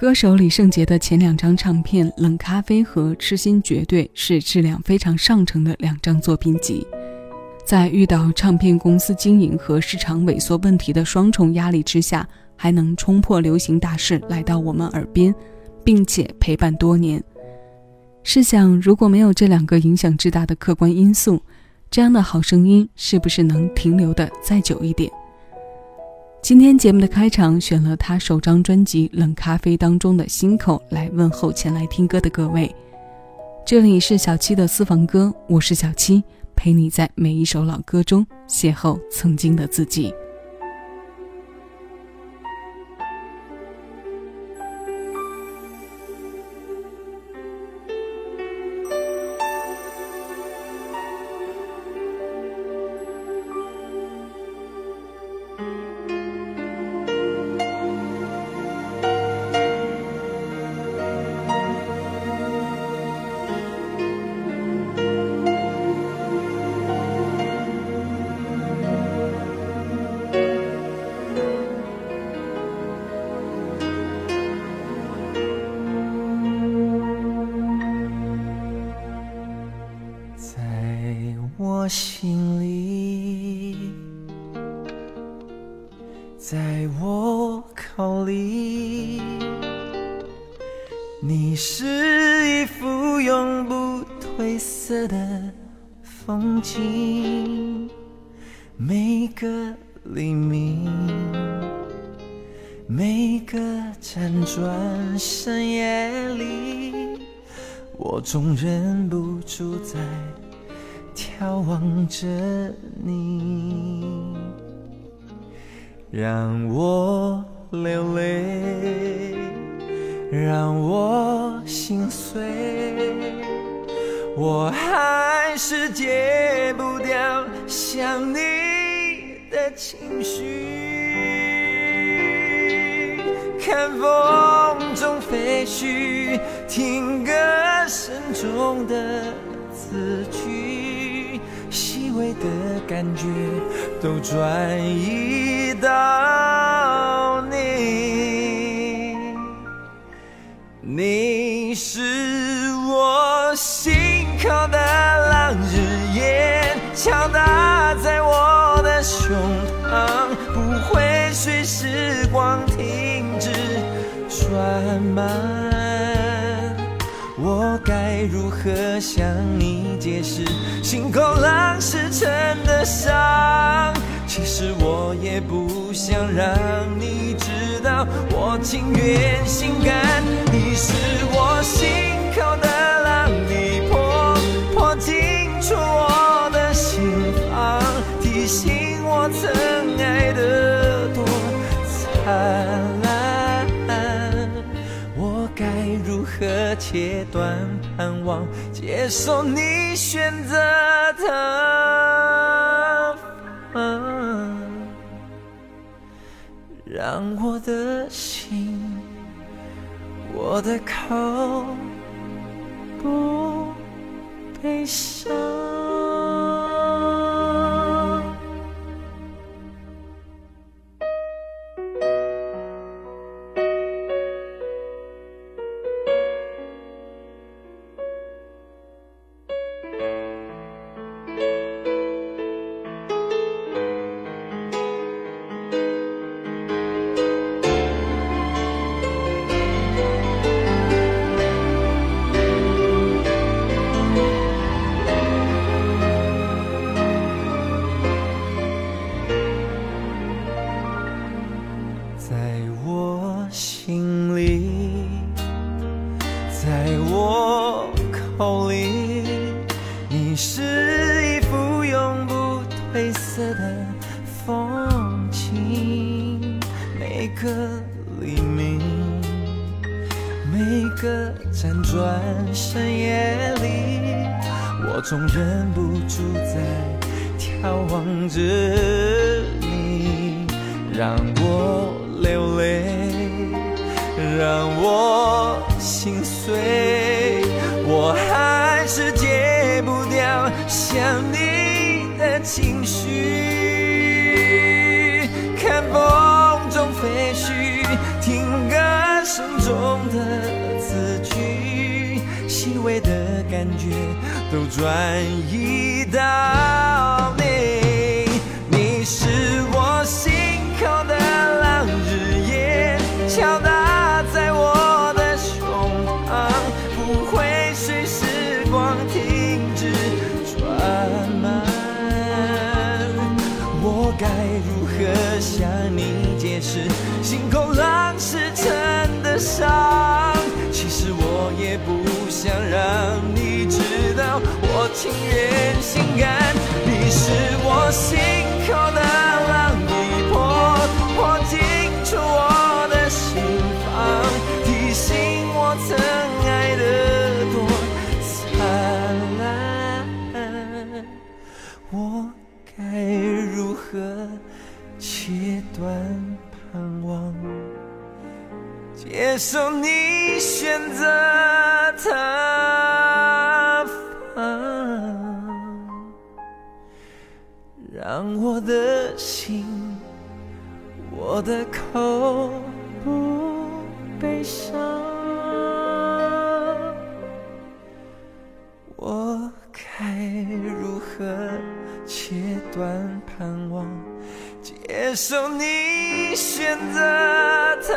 歌手李圣杰的前两张唱片《冷咖啡》和《痴心绝对》是质量非常上乘的两张作品集。在遇到唱片公司经营和市场萎缩问题的双重压力之下，还能冲破流行大势来到我们耳边，并且陪伴多年。试想，如果没有这两个影响之大的客观因素，这样的好声音是不是能停留的再久一点？今天节目的开场选了他首张专辑《冷咖啡》当中的心口来问候前来听歌的各位。这里是小七的私房歌，我是小七，陪你在每一首老歌中邂逅曾经的自己。在我口里，你是一幅永不褪色的风景。每个黎明，每个辗转深夜里，我总忍不住在。眺望着你，让我流泪，让我心碎，我还是戒不掉想你的情绪。看风中飞絮，听歌声中的字句。的感觉都转移到你，你是我心口的浪，日夜敲打在我的胸膛，不会随时光停止转慢。我该如何向你解释心口浪石沉的伤？其实我也不想让你知道，我情愿心甘。你是我心口的浪，你破破进出我的心房，提醒我曾爱的多灿烂。我该如何切断盼望，接受你选择的，让我的心，我的口不悲伤。辗转深夜里，我总忍不住在眺望着你，让我流泪，让我心碎，我还是戒不掉想你的情绪。看风中飞絮，听歌声中的。微的感觉都转移到。我心口的浪一破，破进出我的心房，提醒我曾爱的多灿烂。我该如何切断盼望，接受你？我的口不悲伤。我该如何切断盼望？接受你选择他，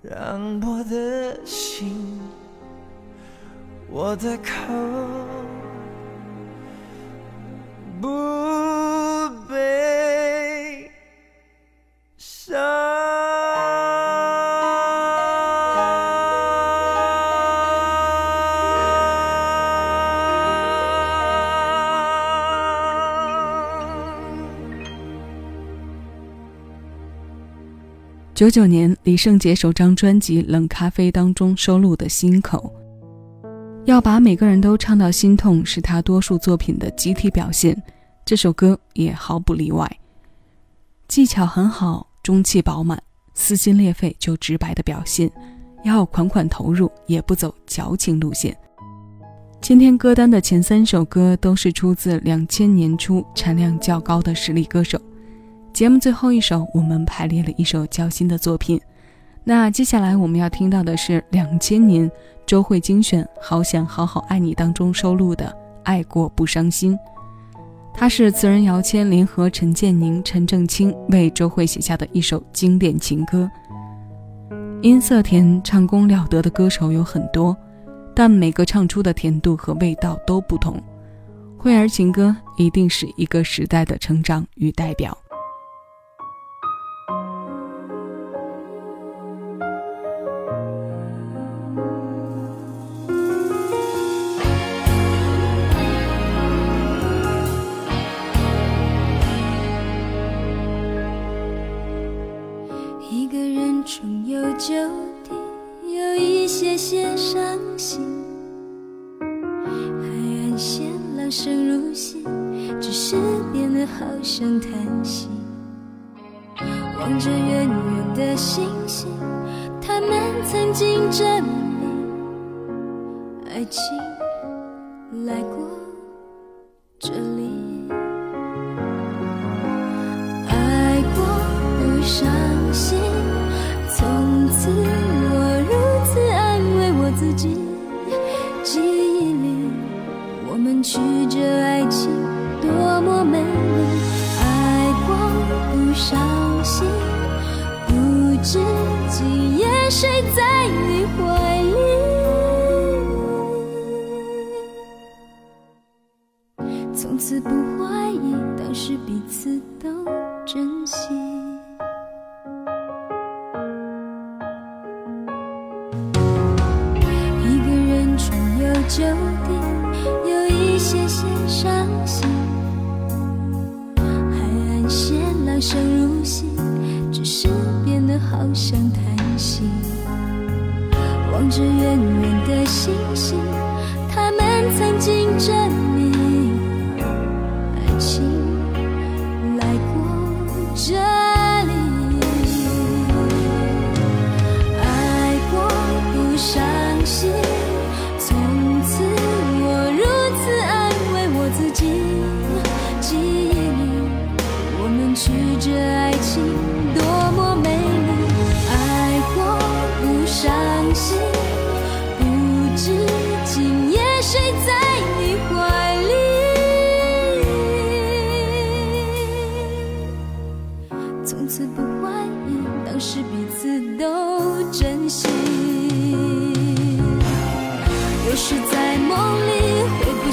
让我的心，我的口九九年，李圣杰首张专辑《冷咖啡》当中收录的《心口》，要把每个人都唱到心痛，是他多数作品的集体表现。这首歌也毫不例外，技巧很好，中气饱满，撕心裂肺就直白的表现，要款款投入，也不走矫情路线。今天歌单的前三首歌都是出自两千年初产量较高的实力歌手。节目最后一首，我们排列了一首较新的作品。那接下来我们要听到的是两千年周慧精选《好想好好爱你》当中收录的《爱过不伤心》，它是词人姚谦联合陈建宁、陈正清为周慧写下的一首经典情歌。音色甜、唱功了得的歌手有很多，但每个唱出的甜度和味道都不同。慧儿情歌一定是一个时代的成长与代表。望着远远的星星，他们曾经证明，爱情来过这里。爱过不伤心，从此我如此安慰我自己。记忆里，我们曲折爱情多么美丽。爱过不伤彼此都珍惜。一个人重游旧地，有一些些伤心。海岸线浪声如戏，只是变得好像叹息。望着远远的星星，他们曾经证明。爱情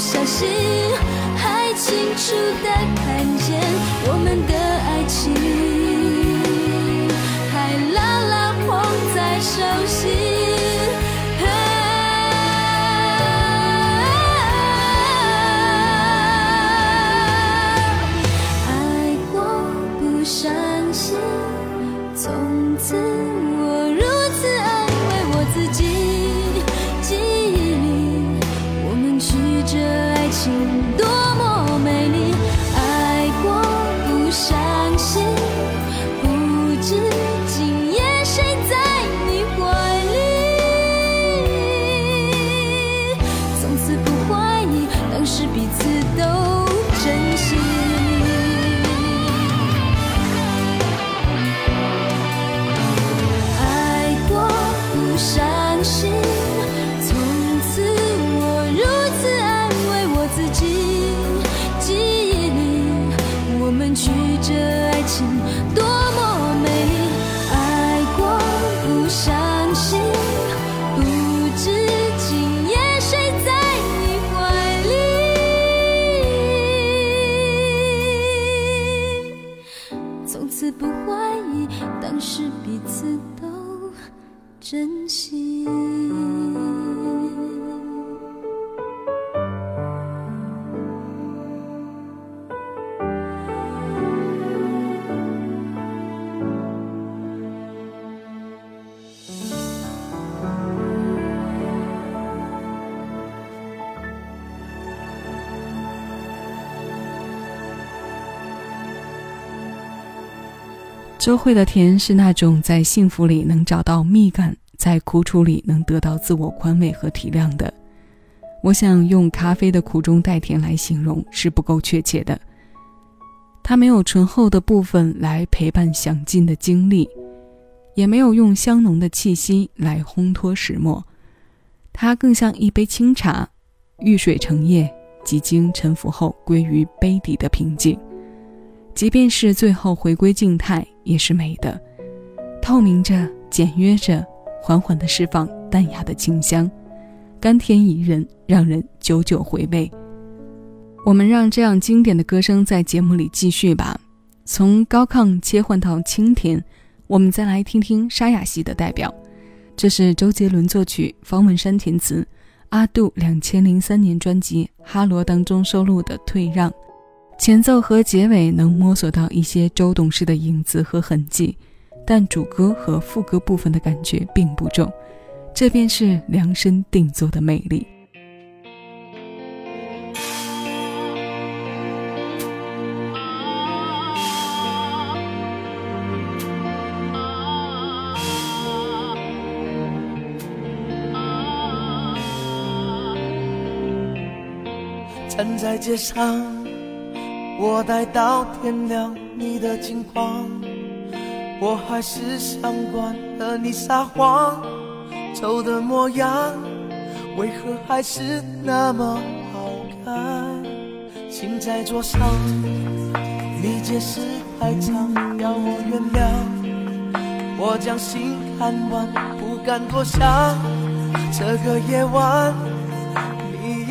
消息，还清楚的看周慧的甜是那种在幸福里能找到蜜感，在苦楚里能得到自我宽慰和体谅的。我想用咖啡的苦中带甜来形容是不够确切的。它没有醇厚的部分来陪伴享尽的经历，也没有用香浓的气息来烘托始末。它更像一杯清茶，遇水成液，几经沉浮后归于杯底的平静。即便是最后回归静态，也是美的，透明着，简约着，缓缓地释放淡雅的清香，甘甜宜人，让人久久回味。我们让这样经典的歌声在节目里继续吧，从高亢切换到清甜，我们再来听听沙哑系的代表，这是周杰伦作曲，方文山填词，阿杜两千零三年专辑《哈罗》当中收录的《退让》。前奏和结尾能摸索到一些周董事的影子和痕迹，但主歌和副歌部分的感觉并不重，这便是量身定做的魅力。站在街上。我待到天亮，你的近况，我还是想管和你撒谎，丑的模样，为何还是那么好看？请在桌上，你解释太长，要我原谅，我将心看完，不敢多想。这个夜晚，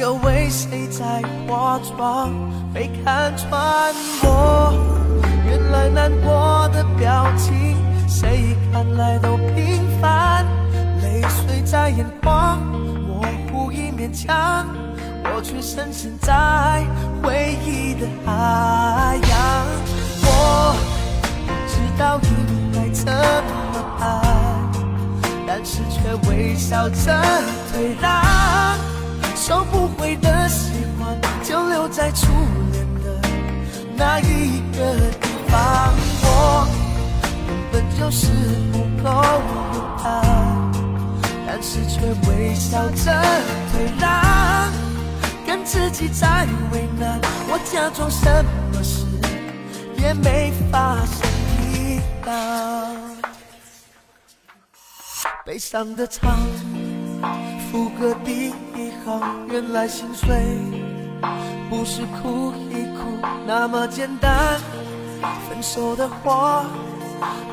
又为谁在化妆？被看穿，我原来难过的表情，谁看来都平凡。泪水在眼眶，模糊一面墙，我却深陷在回忆的海洋。我不知道应该怎么办，但是却微笑着退让，收不回的喜欢就留在初恋的。那一个地方，我根本就是不够勇敢，但是却微笑着退让，跟自己在为难。我假装什么事也没发生一样，悲伤的唱，副歌第一行，原来心碎。不是哭一哭那么简单，分手的话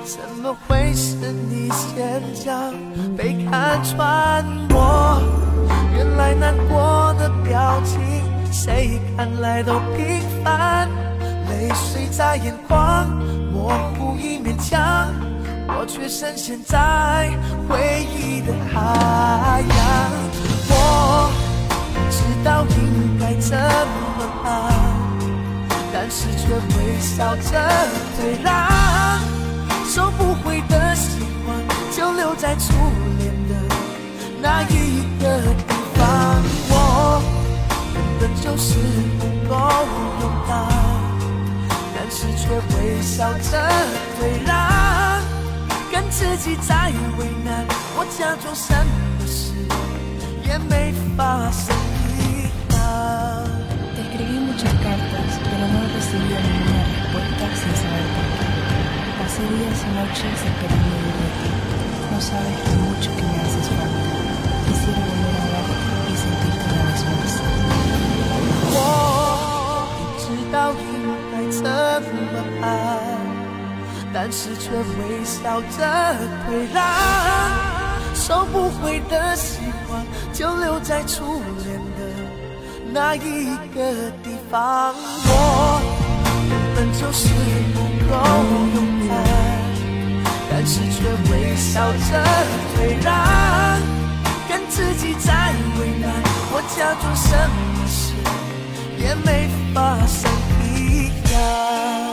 怎么会是你先讲被看穿？我原来难过的表情，谁看来都平凡。泪水在眼眶，模糊一面墙，我却深陷在回忆的海洋。我知道应该怎么办，但是却微笑着退让。收不回的喜欢，就留在初恋的那一个地方。我根本就是不够勇敢，但是却微笑着退让，跟自己在为难。我假装什么事也没发生一样。Te escribí muchas cartas, pero no he recibido ninguna respuesta sin saber por qué. Pasé días y noches esperando de ti. No sabes lo mucho que me haces falta. Quisiera volver a verte y sentirte una vez más. 我知道应该怎么办，但是却微笑着退让。收不回的喜欢，就留在初恋的那一个地方。我根本就是不够勇敢，但是却微笑着退让，跟自己在为难。我假装什么事也没发生一样。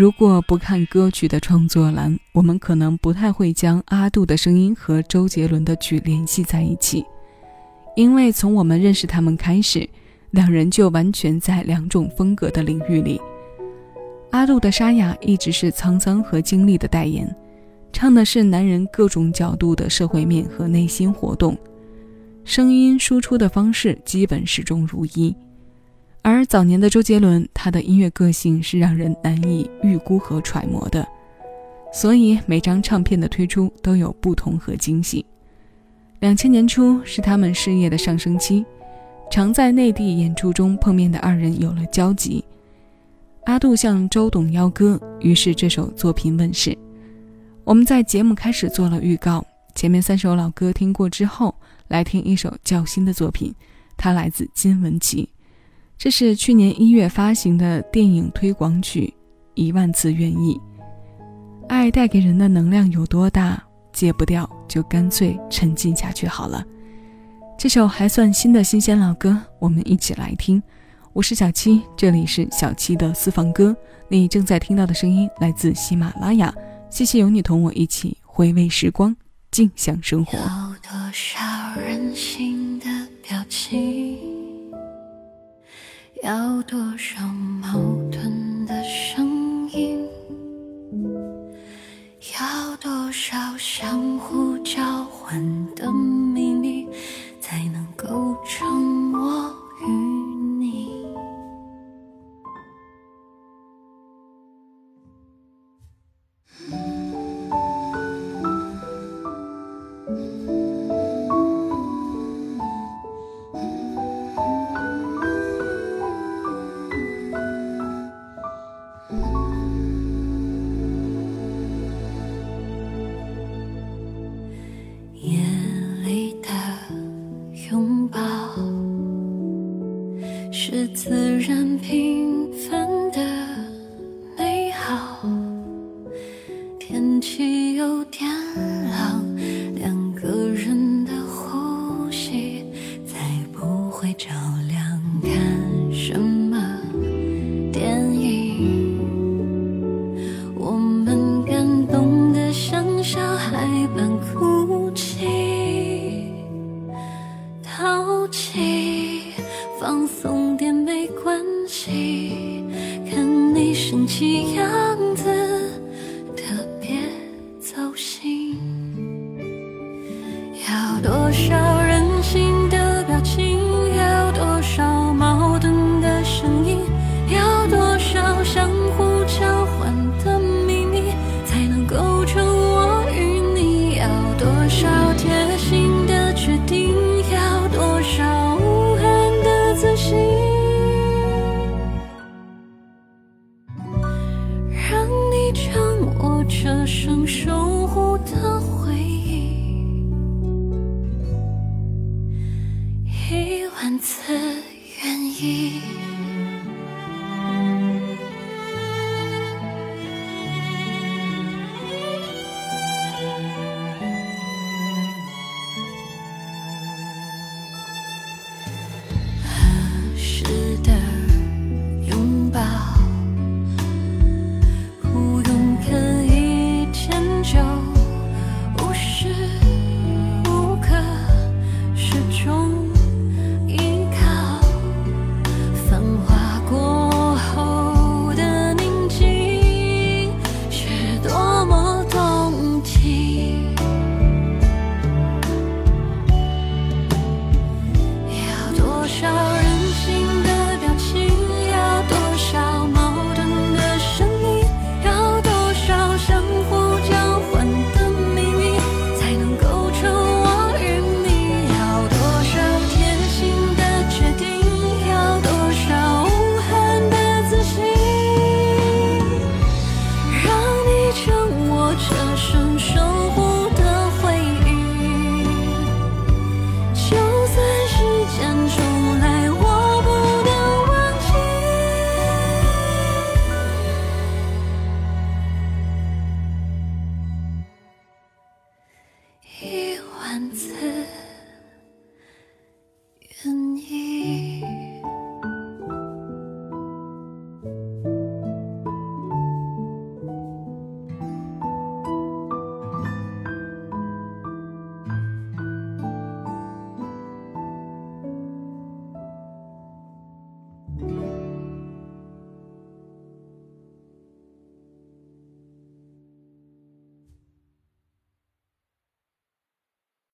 如果不看歌曲的创作栏，我们可能不太会将阿杜的声音和周杰伦的曲联系在一起，因为从我们认识他们开始，两人就完全在两种风格的领域里。阿杜的沙哑一直是沧桑和经历的代言，唱的是男人各种角度的社会面和内心活动，声音输出的方式基本始终如一。而早年的周杰伦，他的音乐个性是让人难以预估和揣摩的，所以每张唱片的推出都有不同和惊喜。两千年初是他们事业的上升期，常在内地演出中碰面的二人有了交集。阿杜向周董邀歌，于是这首作品问世。我们在节目开始做了预告，前面三首老歌听过之后，来听一首较新的作品，它来自金玟岐。这是去年一月发行的电影推广曲《一万次愿意》。爱带给人的能量有多大，戒不掉就干脆沉浸下去好了。这首还算新的新鲜老歌，我们一起来听。我是小七，这里是小七的私房歌。你正在听到的声音来自喜马拉雅。谢谢有你同我一起回味时光，静享生活。多少任性的表情？要多少矛盾的声音？要多少相互交换的这生守护的